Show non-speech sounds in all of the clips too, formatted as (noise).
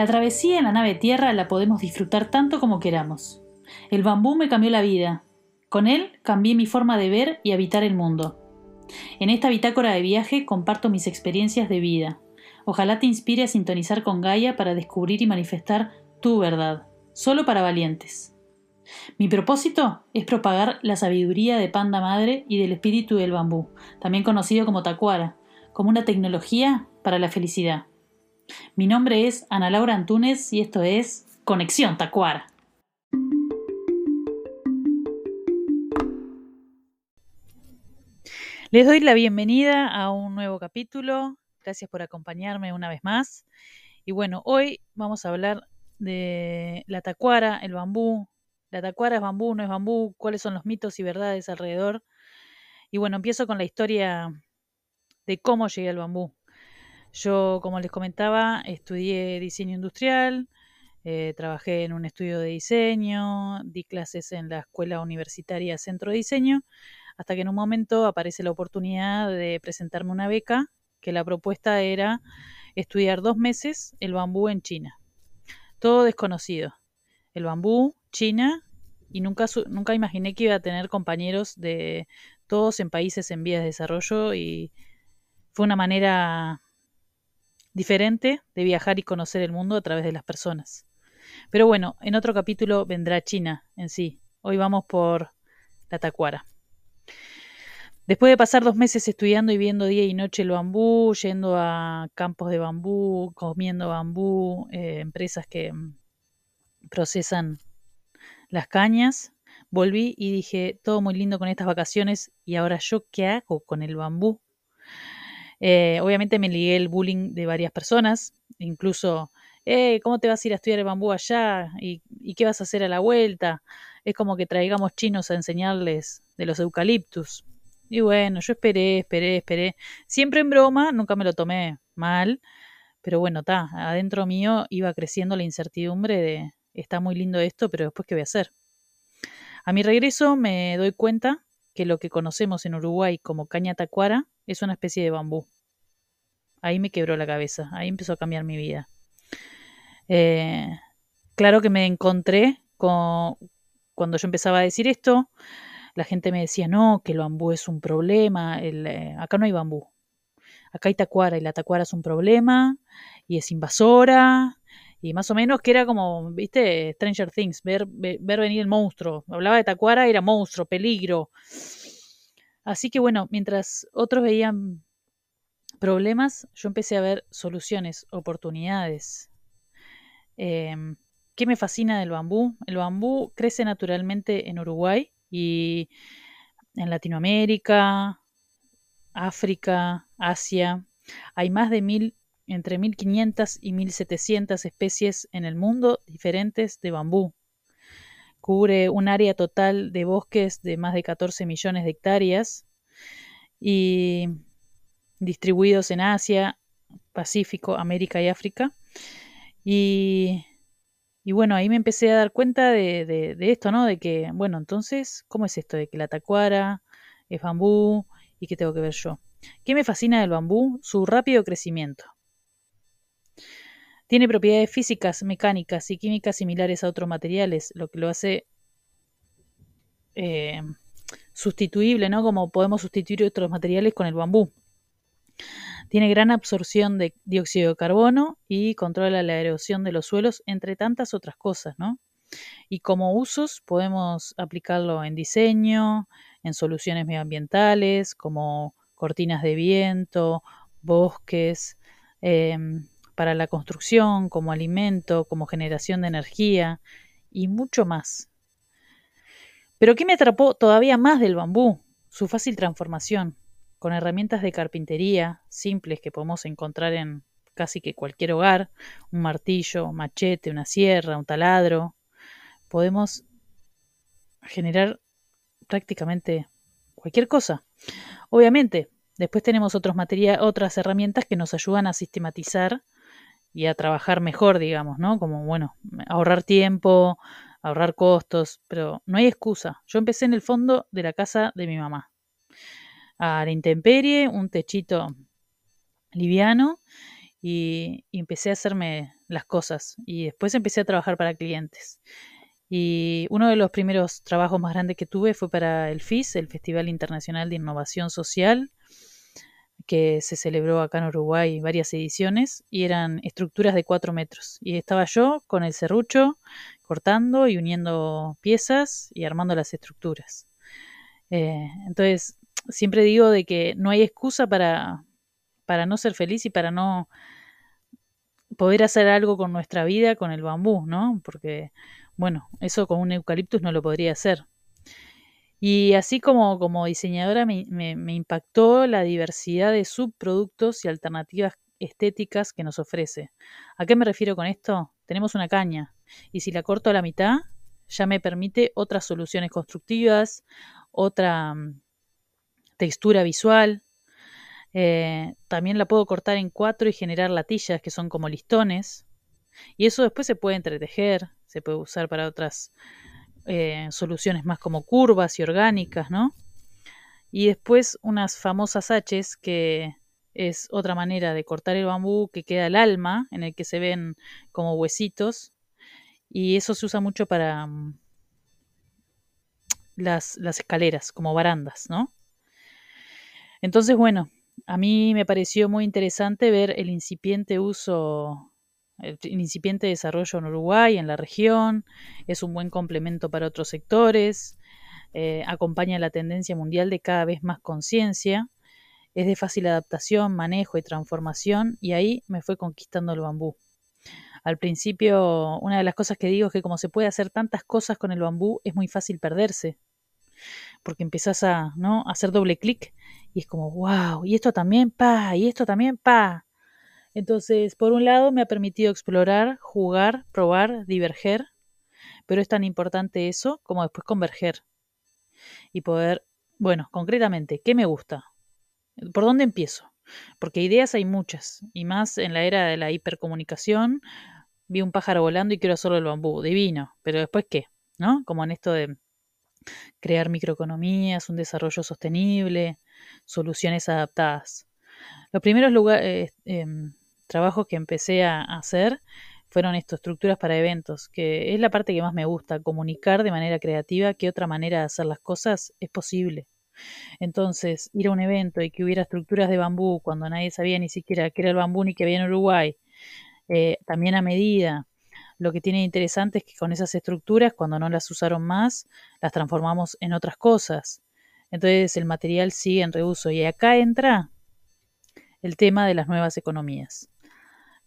La travesía en la nave tierra la podemos disfrutar tanto como queramos. El bambú me cambió la vida. Con él cambié mi forma de ver y habitar el mundo. En esta bitácora de viaje comparto mis experiencias de vida. Ojalá te inspire a sintonizar con Gaia para descubrir y manifestar tu verdad, solo para valientes. Mi propósito es propagar la sabiduría de Panda Madre y del espíritu del bambú, también conocido como Tacuara, como una tecnología para la felicidad. Mi nombre es Ana Laura Antunes y esto es Conexión Tacuara. Les doy la bienvenida a un nuevo capítulo. Gracias por acompañarme una vez más. Y bueno, hoy vamos a hablar de la tacuara, el bambú. La tacuara es bambú, no es bambú, cuáles son los mitos y verdades alrededor. Y bueno, empiezo con la historia de cómo llegué al bambú. Yo, como les comentaba, estudié diseño industrial, eh, trabajé en un estudio de diseño, di clases en la Escuela Universitaria Centro de Diseño, hasta que en un momento aparece la oportunidad de presentarme una beca, que la propuesta era estudiar dos meses el bambú en China. Todo desconocido. El bambú, China, y nunca, nunca imaginé que iba a tener compañeros de todos en países en vías de desarrollo y fue una manera diferente de viajar y conocer el mundo a través de las personas. Pero bueno, en otro capítulo vendrá China en sí. Hoy vamos por la tacuara. Después de pasar dos meses estudiando y viendo día y noche el bambú, yendo a campos de bambú, comiendo bambú, eh, empresas que mm, procesan las cañas, volví y dije, todo muy lindo con estas vacaciones y ahora yo qué hago con el bambú. Eh, obviamente me ligué el bullying de varias personas, incluso, eh, ¿cómo te vas a ir a estudiar el bambú allá? ¿Y, ¿Y qué vas a hacer a la vuelta? Es como que traigamos chinos a enseñarles de los eucaliptus. Y bueno, yo esperé, esperé, esperé. Siempre en broma, nunca me lo tomé mal. Pero bueno, está, adentro mío iba creciendo la incertidumbre de, está muy lindo esto, pero después qué voy a hacer. A mi regreso me doy cuenta que lo que conocemos en Uruguay como caña tacuara es una especie de bambú. Ahí me quebró la cabeza, ahí empezó a cambiar mi vida. Eh, claro que me encontré con, cuando yo empezaba a decir esto, la gente me decía, no, que el bambú es un problema, el, eh, acá no hay bambú, acá hay tacuara y la tacuara es un problema y es invasora y más o menos que era como, viste, Stranger Things, ver, ver, venir el monstruo. Hablaba de tacuara, era monstruo, peligro. Así que bueno, mientras otros veían problemas, yo empecé a ver soluciones, oportunidades. Em, ¿Qué me fascina del bambú? El bambú crece naturalmente en Uruguay y en Latinoamérica, África, Asia. Hay más de mil, entre 1500 y 1700 especies en el mundo diferentes de bambú. Cubre un área total de bosques de más de 14 millones de hectáreas y distribuidos en Asia, Pacífico, América y África. Y, bueno, ahí me empecé a dar cuenta de, esto, ¿no? De que, bueno, entonces, ¿cómo es esto de que la tacuara es bambú y qué tengo que ver yo? ¿Qué me fascina del bambú? Su rápido crecimiento. Tiene propiedades físicas, mecánicas y químicas similares a otros materiales, lo que lo hace eh, sustituible, ¿no? Como podemos sustituir otros materiales con el bambú. Tiene gran absorción de dióxido de carbono y controla la erosión de los suelos, entre tantas otras cosas, ¿no? Y como usos podemos aplicarlo en diseño, en soluciones medioambientales, como cortinas de viento, bosques, em, para la construcción, como alimento, como generación de energía y mucho más. Pero ¿qué me atrapó todavía más del bambú? Su fácil transformación, con herramientas de carpintería simples que podemos encontrar en casi que cualquier hogar, un martillo, un machete, una sierra, un taladro, podemos generar prácticamente cualquier cosa. Obviamente, después tenemos otros otras herramientas que nos ayudan a sistematizar y a trabajar mejor, digamos, ¿no? Como, bueno, ahorrar tiempo, ahorrar costos, pero no hay excusa. Yo empecé en el fondo de la casa de mi mamá. A la intemperie, un techito liviano y, empecé a hacerme las cosas y después empecé a trabajar para clientes. Y uno de los primeros trabajos más grandes que tuve fue para el FIS, el Festival Internacional de Innovación Social, que se celebró acá en Uruguay varias ediciones y eran estructuras de cuatro metros. Y estaba yo con el serrucho cortando y uniendo piezas y armando las estructuras. Eh, entonces, siempre digo de que no hay excusa para, para no ser feliz y para no poder hacer algo con nuestra vida con el bambú, ¿no? Porque, bueno, eso con un eucaliptus no lo podría hacer. Y así como, como diseñadora me, impactó la diversidad de subproductos y alternativas estéticas que nos ofrece. ¿A qué me refiero con esto? Tenemos una caña y si la corto a la mitad, ya me permite otras soluciones constructivas, otra mm, textura visual. Eh, también la puedo cortar en cuatro y generar latillas que son como listones. Y eso después se puede entretejer, se puede usar para otras eh, soluciones más como curvas y orgánicas, ¿no? Y después unas famosas haches que es otra manera de cortar el bambú que queda el alma, en el que se ven como huesitos. Y eso se usa mucho para mm, las, las escaleras, como barandas, ¿no? Entonces, bueno, a mí me pareció muy interesante ver el incipiente uso el incipiente desarrollo en Uruguay, en la región, es un buen complemento para otros sectores, eh, acompaña la tendencia mundial de cada vez más conciencia, es de fácil adaptación, manejo y transformación, y ahí me fue conquistando el bambú. Al principio, una de las cosas que digo es que como se puede hacer tantas cosas con el bambú, es muy fácil perderse, porque empezás a, ¿no? a hacer doble clic y es como, wow, y esto también, pa, y esto también, pa. Entonces, por un lado, me ha permitido explorar, jugar, probar, diverger, pero es tan importante eso como después converger y poder, bueno, concretamente, ¿qué me gusta? ¿Por dónde empiezo? Porque ideas hay muchas, y más en la era de la hipercomunicación, vi un pájaro volando y quiero hacerlo el bambú, divino, pero después qué, ¿no? Como en esto de crear microeconomías, un desarrollo sostenible, soluciones adaptadas. Los primeros lugares, eh, em, trabajos que empecé a hacer fueron estas estructuras para eventos, que es la parte que más me gusta, comunicar de manera creativa que otra manera de hacer las cosas es posible. Entonces, ir a un evento y que hubiera estructuras de bambú cuando nadie sabía ni siquiera qué era el bambú ni que había en Uruguay, eh, también a medida. Lo que tiene interesante es que con esas estructuras, cuando no las usaron más, las transformamos en otras cosas. Entonces el material sigue en reuso. Y acá entra el tema de las nuevas economías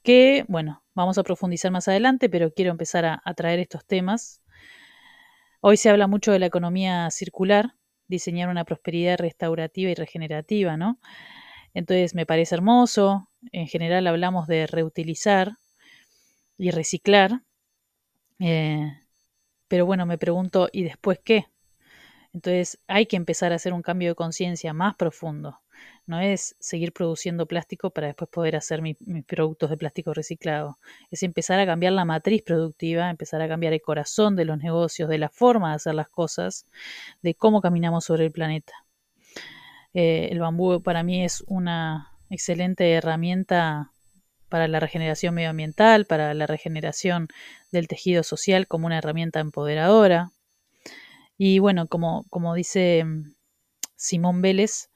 que, bueno, vamos a profundizar más adelante, pero quiero empezar a, traer estos temas. Hoy se habla mucho de la economía circular, diseñar una prosperidad restaurativa y regenerativa, ¿no? Entonces me parece hermoso. En general hablamos de reutilizar y reciclar. Eh, pero bueno, me pregunto, ¿y después qué? Entonces hay que empezar a hacer un cambio de conciencia más profundo. No es seguir produciendo plástico para después poder hacer mis productos de plástico reciclado. Es empezar a cambiar la matriz productiva, empezar a cambiar el corazón de los negocios, de la forma de hacer las cosas, de cómo caminamos sobre el planeta. Eh, el bambú para mí es una excelente herramienta para la regeneración medioambiental, para la regeneración del tejido social como una herramienta empoderadora. Y bueno, como, como dice mm, Simón Vélez,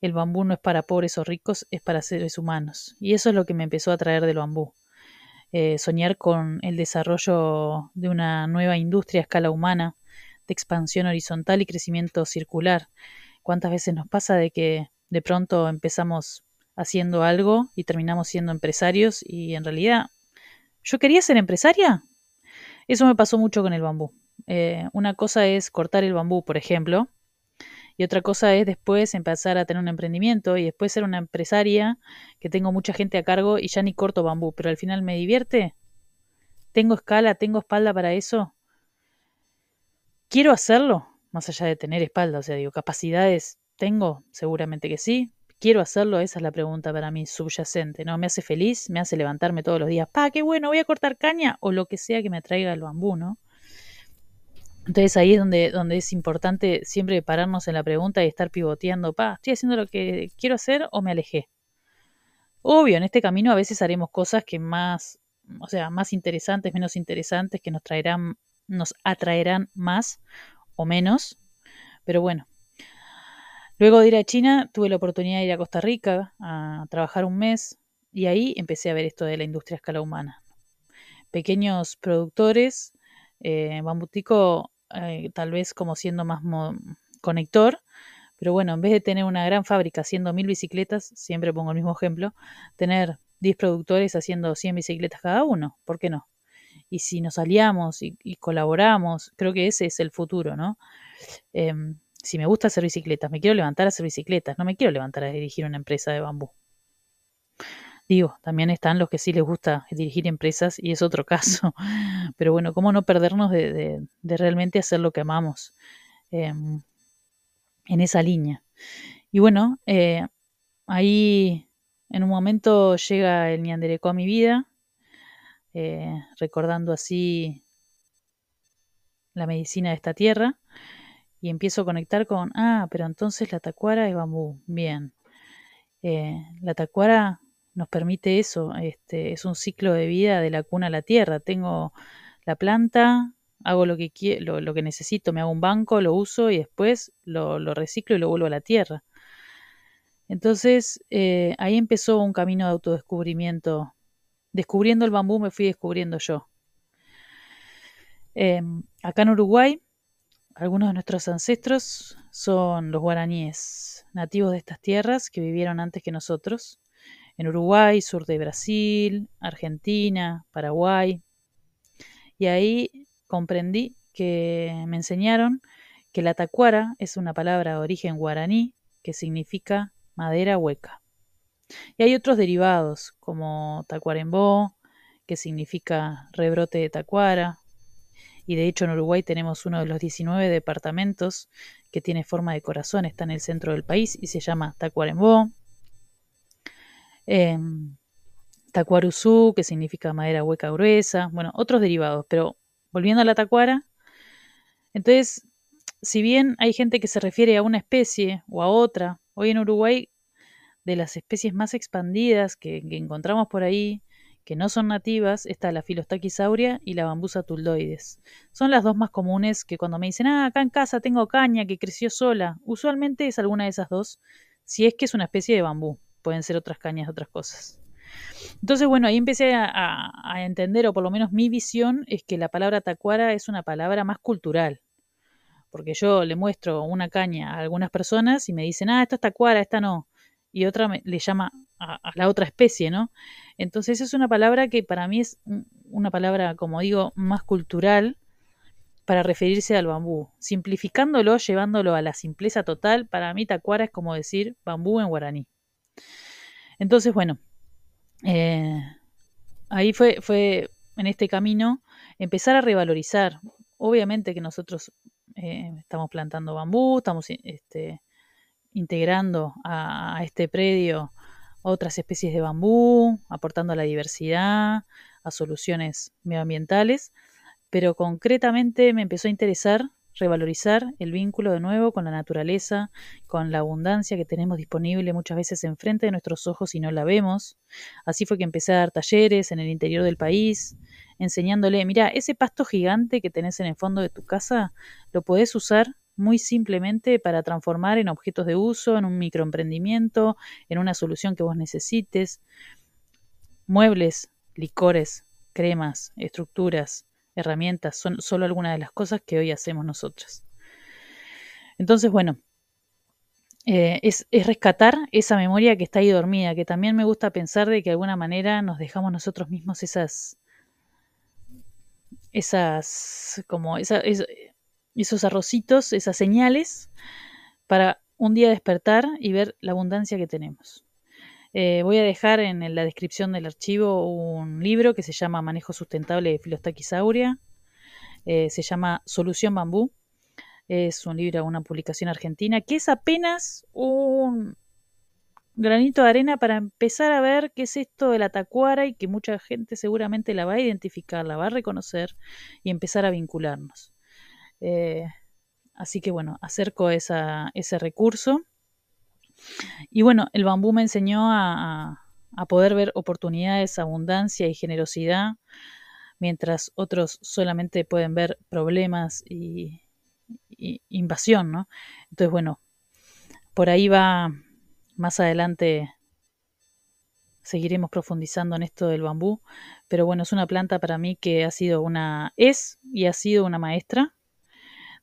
el bambú no es para pobres o ricos, es para seres humanos. Y eso es lo que me empezó a traer del bambú. Eh, soñar con el desarrollo de una nueva industria a escala humana, de expansión horizontal y crecimiento circular. ¿Cuántas veces nos pasa de que de pronto empezamos haciendo algo y terminamos siendo empresarios y en realidad yo quería ser empresaria? Eso me pasó mucho con el bambú. Eh, una cosa es cortar el bambú, por ejemplo, y otra cosa es después empezar a tener un emprendimiento y después ser una empresaria que tengo mucha gente a cargo y ya ni corto bambú, pero al final me divierte. ¿Tengo escala? ¿Tengo espalda para eso? ¿Quiero hacerlo? Más allá de tener espalda, o sea, digo, capacidades tengo, seguramente que sí. ¿Quiero hacerlo? Esa es la pregunta para mí subyacente, ¿no? ¿Me hace feliz? ¿Me hace levantarme todos los días? ¡Pa, qué bueno! ¿Voy a cortar caña? O lo que sea que me traiga el bambú, ¿no? Entonces ahí es donde, donde es importante siempre pararnos en la pregunta y estar pivoteando, pa, ¿estoy haciendo lo que quiero hacer o me alejé? Obvio, en este camino a veces haremos cosas que más, o sea, más interesantes, menos interesantes, que nos traerán, nos atraerán más o menos. Pero bueno. Luego de ir a China, tuve la oportunidad de ir a Costa Rica a trabajar un mes y ahí empecé a ver esto de la industria a escala humana. Pequeños productores, eh, Bambutico eh, tal vez como siendo más conector, pero bueno, en vez de tener una gran fábrica haciendo mil bicicletas, siempre pongo el mismo ejemplo, tener 10 productores haciendo 100 bicicletas cada uno, ¿por qué no? Y si nos aliamos y, colaboramos, creo que ese es el futuro, ¿no? Em, si me gusta hacer bicicletas, me quiero levantar a hacer bicicletas, no me quiero levantar a dirigir una empresa de bambú. Digo, también están los que sí les gusta dirigir empresas y es otro (laughs) caso. Pero bueno, ¿cómo no perdernos de, realmente hacer lo que amamos em, en esa línea? Y bueno, eh, ahí en un momento llega el Niandereco a mi vida, eh, recordando así la medicina de esta tierra, y empiezo a conectar con, ah, pero entonces la tacuara es bambú, bien. Eh, la tacuara nos permite eso, este, es un ciclo de vida de la cuna a la tierra. Tengo la planta, hago lo que, quiero, lo, que necesito, me hago un banco, lo uso y después lo, reciclo y lo vuelvo a la tierra. Entonces eh, ahí empezó un camino de autodescubrimiento. Descubriendo el bambú me fui descubriendo yo. Em, acá en Uruguay, algunos de nuestros ancestros son los guaraníes, nativos de estas tierras que vivieron antes que nosotros en Uruguay, sur de Brasil, Argentina, Paraguay. Y ahí comprendí que me enseñaron que la tacuara es una palabra de origen guaraní que significa madera hueca. Y hay otros derivados como tacuarembó, que significa rebrote de tacuara. Y de hecho en Uruguay tenemos uno de los 19 departamentos que tiene forma de corazón, está en el centro del país y se llama Tacuarembó. Eh, que significa madera hueca gruesa, bueno, otros derivados, pero volviendo a la tacuara, entonces, si bien hay gente que se refiere a una especie o a otra, hoy en Uruguay, de las especies más expandidas que, encontramos por ahí, que no son nativas, está la Filostaquisauria y la Bambusa tuldoides. Son las dos más comunes que cuando me dicen, ah, acá en casa tengo caña que creció sola, usualmente es alguna de esas dos, si es que es una especie de bambú pueden ser otras cañas, otras cosas. Entonces, bueno, ahí empecé a, entender, o por lo menos mi visión, es que la palabra tacuara es una palabra más cultural. Porque yo le muestro una caña a algunas personas y me dicen, ah, esta es tacuara, esta no. Y otra le llama a, a, la otra especie, ¿no? Entonces es una palabra que para mí es una palabra, como digo, más cultural para referirse al bambú. Simplificándolo, llevándolo a la simpleza total, para mí tacuara es como decir bambú en guaraní. Entonces, bueno, eh, ahí fue, fue en este camino empezar a revalorizar. Obviamente que nosotros eh, estamos plantando bambú, estamos este, integrando a, este predio otras especies de bambú, aportando a la diversidad, a soluciones medioambientales, pero concretamente me empezó a interesar revalorizar el vínculo de nuevo con la naturaleza, con la abundancia que tenemos disponible muchas veces enfrente de nuestros ojos y no la vemos. Así fue que empecé a dar talleres en el interior del país, enseñándole, mira, ese pasto gigante que tenés en el fondo de tu casa, lo podés usar muy simplemente para transformar en objetos de uso, en un microemprendimiento, en una solución que vos necesites. Muebles, licores, cremas, estructuras, herramientas, son solo algunas de las cosas que hoy hacemos nosotros. Entonces, bueno, eh, es, rescatar esa memoria que está ahí dormida, que también me gusta pensar de que de alguna manera nos dejamos nosotros mismos esas, esas, como esos arrocitos, esas señales, para un día despertar y ver la abundancia que tenemos. Eh, voy a dejar en la descripción del archivo un libro que se llama Manejo Sustentable de Filostaquisauria. Eh, se llama Solución Bambú. Es un libro, una publicación argentina, que es apenas un granito de arena para empezar a ver qué es esto de la tacuara y que mucha gente seguramente la va a identificar, la va a reconocer y empezar a vincularnos. Eh, así que bueno, acerco ese recurso y bueno, el bambú me enseñó a, poder ver oportunidades, abundancia y generosidad, mientras otros solamente pueden ver problemas y, invasión, ¿no? Entonces, bueno, por ahí va más adelante seguiremos profundizando en esto del bambú, pero bueno, es una planta para mí que ha sido una, es y ha sido una maestra.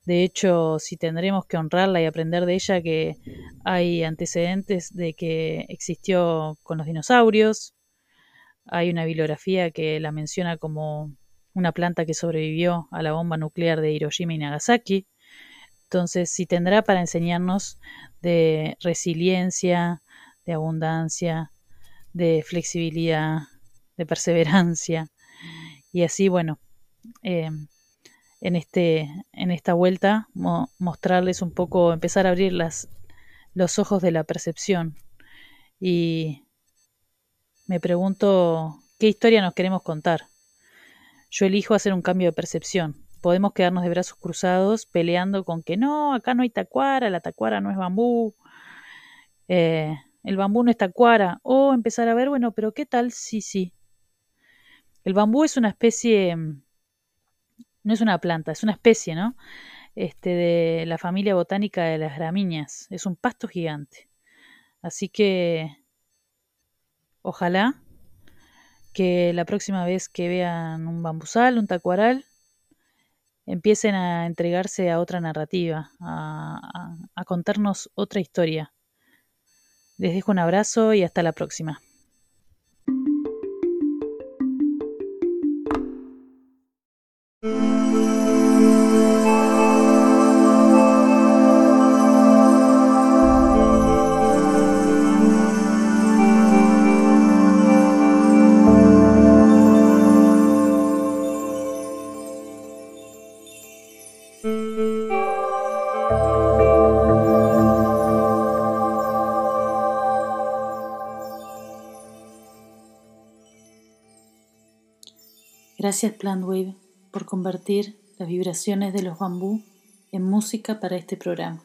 De hecho, si tendremos que honrarla y aprender de ella, que hay antecedentes de que existió con los dinosaurios, hay una bibliografía que la menciona como una planta que sobrevivió a la bomba nuclear de Hiroshima y Nagasaki. Entonces, si tendrá para enseñarnos de resiliencia, de abundancia, de flexibilidad, de perseverancia. Y así, bueno, eh, en, este, en esta vuelta mostrarles un poco, empezar a abrir las, los ojos de la percepción. Y me pregunto qué historia nos queremos contar. Yo elijo hacer un cambio de percepción. Podemos quedarnos de brazos cruzados peleando con que no, acá no hay tacuara, la tacuara no es bambú. Eh, el bambú no es tacuara, o empezar a ver, bueno, pero ¿qué tal? Sí, sí. El bambú es una especie, mm, no es una planta, es una especie, ¿no? Este, de la familia botánica de las gramíneas, es un pasto gigante. Así que, ojalá que la próxima vez que vean un bambusal, un tacuaral, empiecen a entregarse a otra narrativa, a contarnos otra historia les dejo un abrazo y hasta la próxima. Gracias Plantwave por convertir las vibraciones de los bambú en música para este programa.